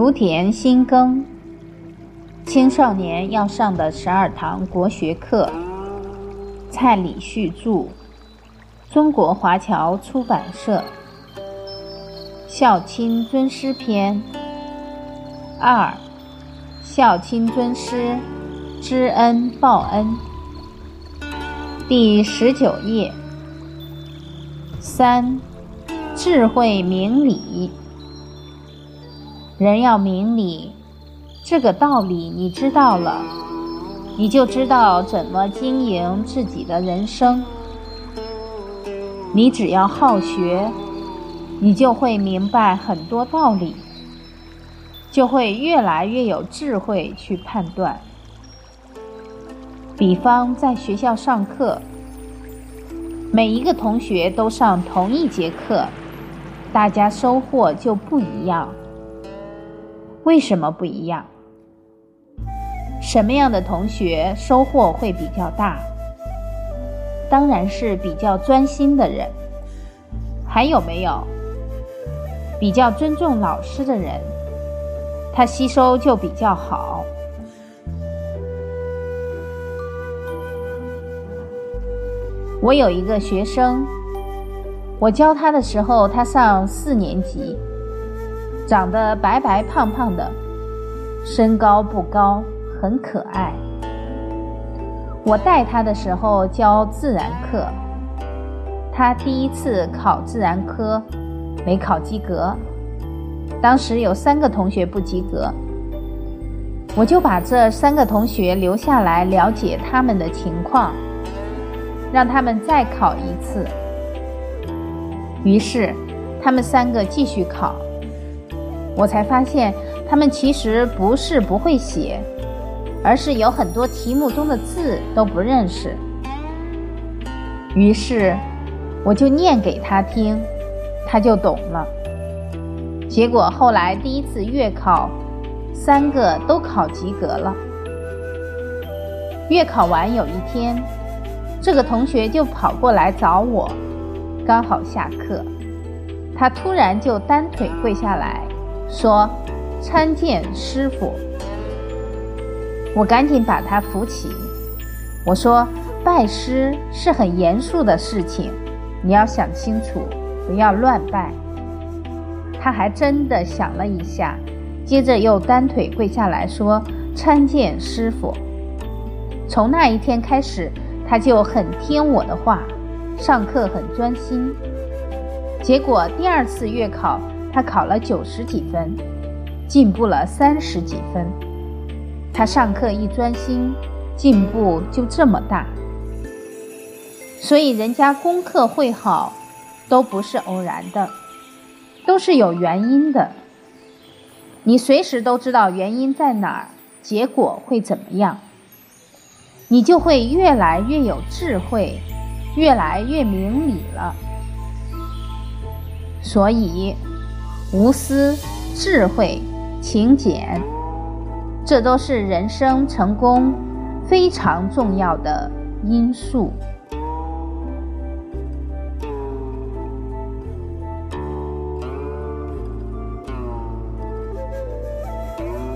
福田新耕，青少年要上的十二堂国学课，蔡礼旭著，中国华侨出版社，《孝亲尊师篇》二，《孝亲尊师，知恩报恩》第十九页，三，智慧明理。人要明理，这个道理你知道了，你就知道怎么经营自己的人生。你只要好学，你就会明白很多道理，就会越来越有智慧去判断。比方在学校上课，每一个同学都上同一节课，大家收获就不一样。为什么不一样？什么样的同学收获会比较大？当然是比较专心的人。还有没有比较尊重老师的人？他吸收就比较好。我有一个学生，我教他的时候，他上四年级。长得白白胖胖的，身高不高，很可爱。我带他的时候教自然课，他第一次考自然科，没考及格。当时有三个同学不及格，我就把这三个同学留下来了解他们的情况，让他们再考一次。于是，他们三个继续考。我才发现，他们其实不是不会写，而是有很多题目中的字都不认识。于是，我就念给他听，他就懂了。结果后来第一次月考，三个都考及格了。月考完有一天，这个同学就跑过来找我，刚好下课，他突然就单腿跪下来。说：“参见师傅。”我赶紧把他扶起。我说：“拜师是很严肃的事情，你要想清楚，不要乱拜。”他还真的想了一下，接着又单腿跪下来说：“参见师傅。”从那一天开始，他就很听我的话，上课很专心。结果第二次月考。他考了九十几分，进步了三十几分。他上课一专心，进步就这么大。所以人家功课会好，都不是偶然的，都是有原因的。你随时都知道原因在哪儿，结果会怎么样，你就会越来越有智慧，越来越明理了。所以。无私、智慧、勤俭，这都是人生成功非常重要的因素。